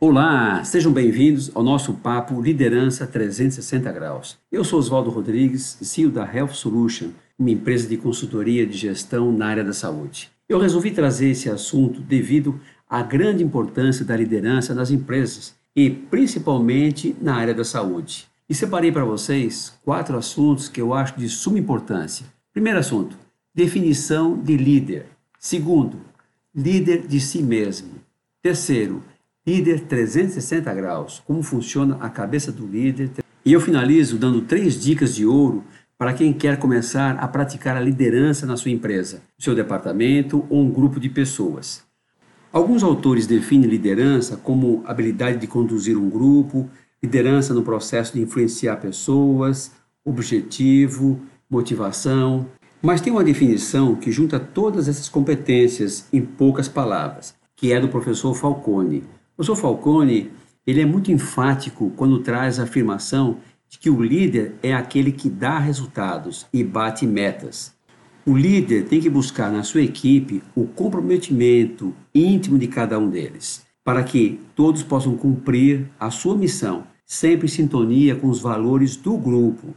Olá, sejam bem-vindos ao nosso papo Liderança 360 Graus. Eu sou Oswaldo Rodrigues, CEO da Health Solution, uma empresa de consultoria de gestão na área da saúde. Eu resolvi trazer esse assunto devido à grande importância da liderança nas empresas e principalmente na área da saúde. E separei para vocês quatro assuntos que eu acho de suma importância. Primeiro assunto: definição de líder. Segundo, líder de si mesmo. Terceiro, líder 360 graus, como funciona a cabeça do líder. E eu finalizo dando três dicas de ouro para quem quer começar a praticar a liderança na sua empresa, seu departamento ou um grupo de pessoas. Alguns autores definem liderança como habilidade de conduzir um grupo, liderança no processo de influenciar pessoas, objetivo, motivação. Mas tem uma definição que junta todas essas competências em poucas palavras, que é do professor Falcone. O professor Falcone ele é muito enfático quando traz a afirmação de que o líder é aquele que dá resultados e bate metas. O líder tem que buscar na sua equipe o comprometimento íntimo de cada um deles, para que todos possam cumprir a sua missão, sempre em sintonia com os valores do grupo.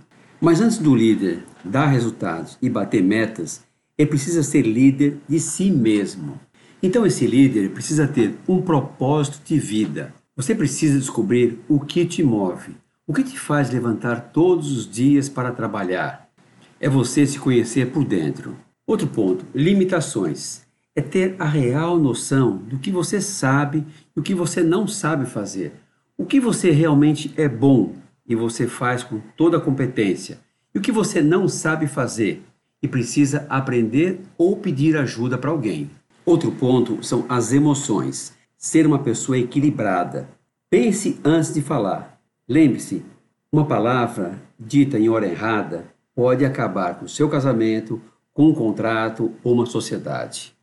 Mas antes do líder dar resultados e bater metas, ele precisa ser líder de si mesmo. Então, esse líder precisa ter um propósito de vida. Você precisa descobrir o que te move, o que te faz levantar todos os dias para trabalhar. É você se conhecer por dentro. Outro ponto: limitações. É ter a real noção do que você sabe e o que você não sabe fazer. O que você realmente é bom e você faz com toda a competência, e o que você não sabe fazer e precisa aprender ou pedir ajuda para alguém. Outro ponto são as emoções. Ser uma pessoa equilibrada. Pense antes de falar. Lembre-se, uma palavra dita em hora errada pode acabar com seu casamento, com um contrato ou uma sociedade.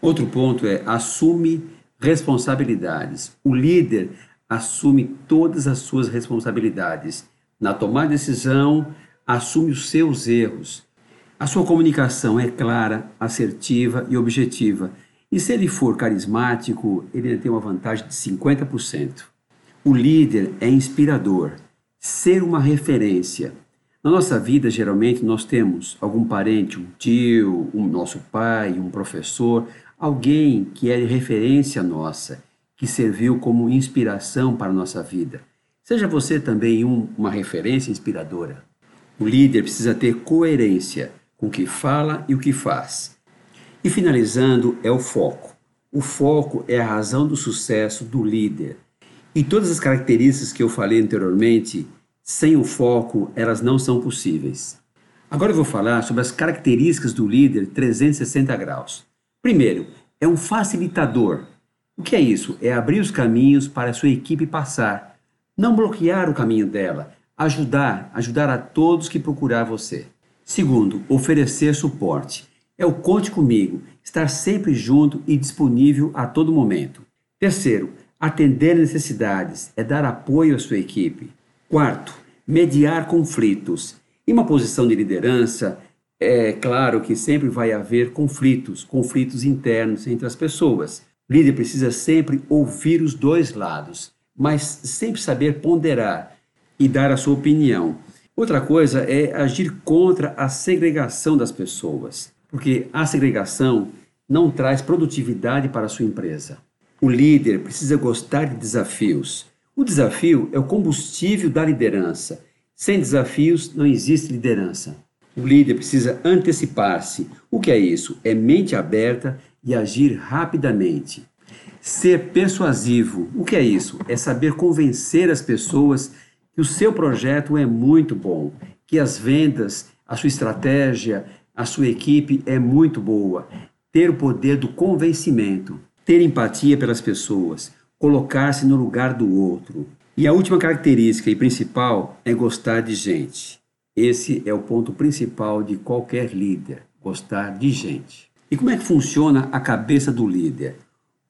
Outro ponto é assume responsabilidades. O líder assume todas as suas responsabilidades. Na tomada de decisão, assume os seus erros. A sua comunicação é clara, assertiva e objetiva. E se ele for carismático, ele tem uma vantagem de 50%. O líder é inspirador, ser uma referência. Na nossa vida, geralmente, nós temos algum parente, um tio, um nosso pai, um professor, alguém que é referência nossa, que serviu como inspiração para a nossa vida. Seja você também um, uma referência inspiradora. O líder precisa ter coerência com o que fala e o que faz. E finalizando, é o foco. O foco é a razão do sucesso do líder. E todas as características que eu falei anteriormente, sem o foco, elas não são possíveis. Agora eu vou falar sobre as características do líder 360 graus. Primeiro, é um facilitador. O que é isso? É abrir os caminhos para a sua equipe passar, não bloquear o caminho dela, ajudar, ajudar a todos que procurar você. Segundo, oferecer suporte é o conte comigo, estar sempre junto e disponível a todo momento. Terceiro, atender necessidades, é dar apoio à sua equipe. Quarto, mediar conflitos. Em uma posição de liderança, é claro que sempre vai haver conflitos, conflitos internos entre as pessoas. O líder precisa sempre ouvir os dois lados, mas sempre saber ponderar e dar a sua opinião. Outra coisa é agir contra a segregação das pessoas porque a segregação não traz produtividade para a sua empresa. O líder precisa gostar de desafios. O desafio é o combustível da liderança. Sem desafios não existe liderança. O líder precisa antecipar-se. O que é isso? É mente aberta e agir rapidamente. Ser persuasivo. O que é isso? É saber convencer as pessoas que o seu projeto é muito bom, que as vendas, a sua estratégia, a sua equipe é muito boa. Ter o poder do convencimento, ter empatia pelas pessoas, colocar-se no lugar do outro. E a última característica e principal é gostar de gente. Esse é o ponto principal de qualquer líder: gostar de gente. E como é que funciona a cabeça do líder?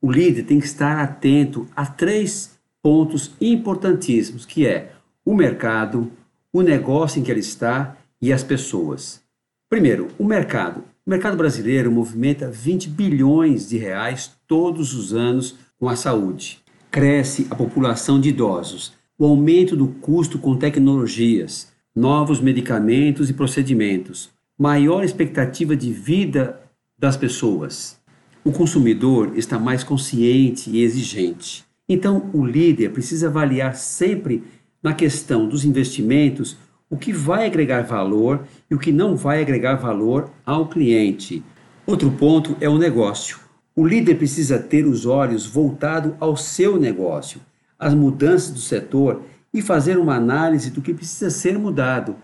O líder tem que estar atento a três pontos importantíssimos, que é o mercado, o negócio em que ele está e as pessoas. Primeiro, o mercado. O mercado brasileiro movimenta 20 bilhões de reais todos os anos com a saúde. Cresce a população de idosos, o aumento do custo com tecnologias, novos medicamentos e procedimentos, maior expectativa de vida das pessoas. O consumidor está mais consciente e exigente. Então, o líder precisa avaliar sempre na questão dos investimentos o que vai agregar valor e o que não vai agregar valor ao cliente. Outro ponto é o negócio. O líder precisa ter os olhos voltados ao seu negócio, às mudanças do setor e fazer uma análise do que precisa ser mudado.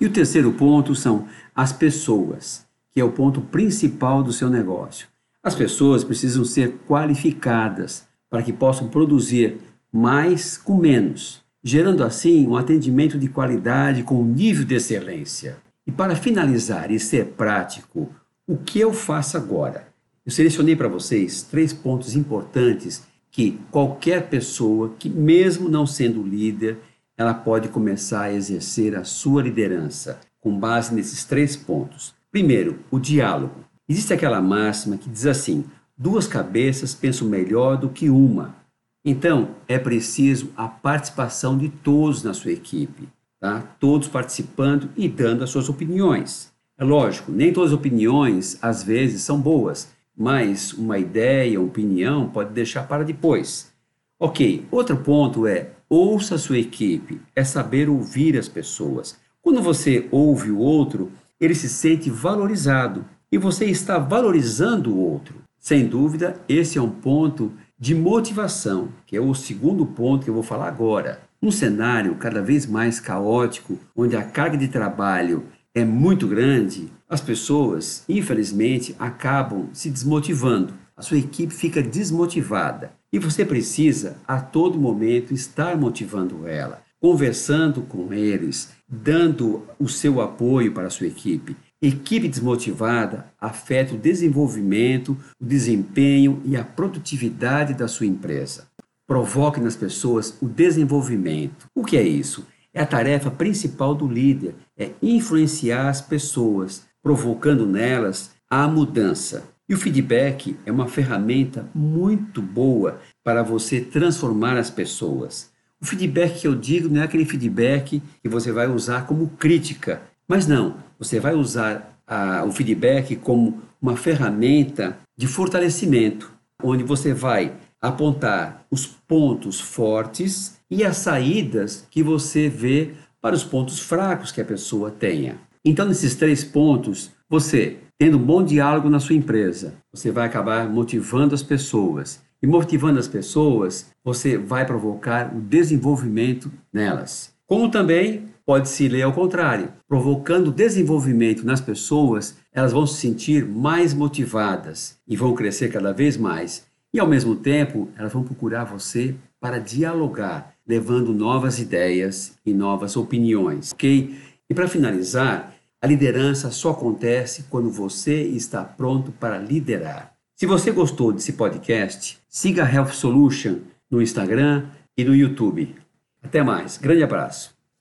E o terceiro ponto são as pessoas, que é o ponto principal do seu negócio. As pessoas precisam ser qualificadas para que possam produzir mais com menos gerando assim um atendimento de qualidade com nível de excelência. E para finalizar e ser prático, o que eu faço agora? Eu selecionei para vocês três pontos importantes que qualquer pessoa, que mesmo não sendo líder, ela pode começar a exercer a sua liderança com base nesses três pontos. Primeiro, o diálogo. Existe aquela máxima que diz assim: duas cabeças pensam melhor do que uma. Então, é preciso a participação de todos na sua equipe, tá? Todos participando e dando as suas opiniões. É lógico, nem todas as opiniões às vezes são boas, mas uma ideia, uma opinião pode deixar para depois. Ok, outro ponto é ouça a sua equipe, é saber ouvir as pessoas. Quando você ouve o outro, ele se sente valorizado e você está valorizando o outro. Sem dúvida, esse é um ponto de motivação, que é o segundo ponto que eu vou falar agora. Um cenário cada vez mais caótico, onde a carga de trabalho é muito grande, as pessoas, infelizmente, acabam se desmotivando. A sua equipe fica desmotivada e você precisa a todo momento estar motivando ela, conversando com eles, dando o seu apoio para a sua equipe. Equipe desmotivada afeta o desenvolvimento, o desempenho e a produtividade da sua empresa. Provoque nas pessoas o desenvolvimento. O que é isso? É a tarefa principal do líder, é influenciar as pessoas, provocando nelas a mudança. E o feedback é uma ferramenta muito boa para você transformar as pessoas. O feedback que eu digo não é aquele feedback que você vai usar como crítica, mas não, você vai usar a, o feedback como uma ferramenta de fortalecimento, onde você vai apontar os pontos fortes e as saídas que você vê para os pontos fracos que a pessoa tenha. Então, nesses três pontos, você, tendo um bom diálogo na sua empresa, você vai acabar motivando as pessoas. E motivando as pessoas, você vai provocar o desenvolvimento nelas. Como também pode-se ler ao contrário, provocando desenvolvimento nas pessoas, elas vão se sentir mais motivadas e vão crescer cada vez mais. E ao mesmo tempo, elas vão procurar você para dialogar, levando novas ideias e novas opiniões, ok? E para finalizar, a liderança só acontece quando você está pronto para liderar. Se você gostou desse podcast, siga a Health Solution no Instagram e no YouTube. Até mais. Grande abraço.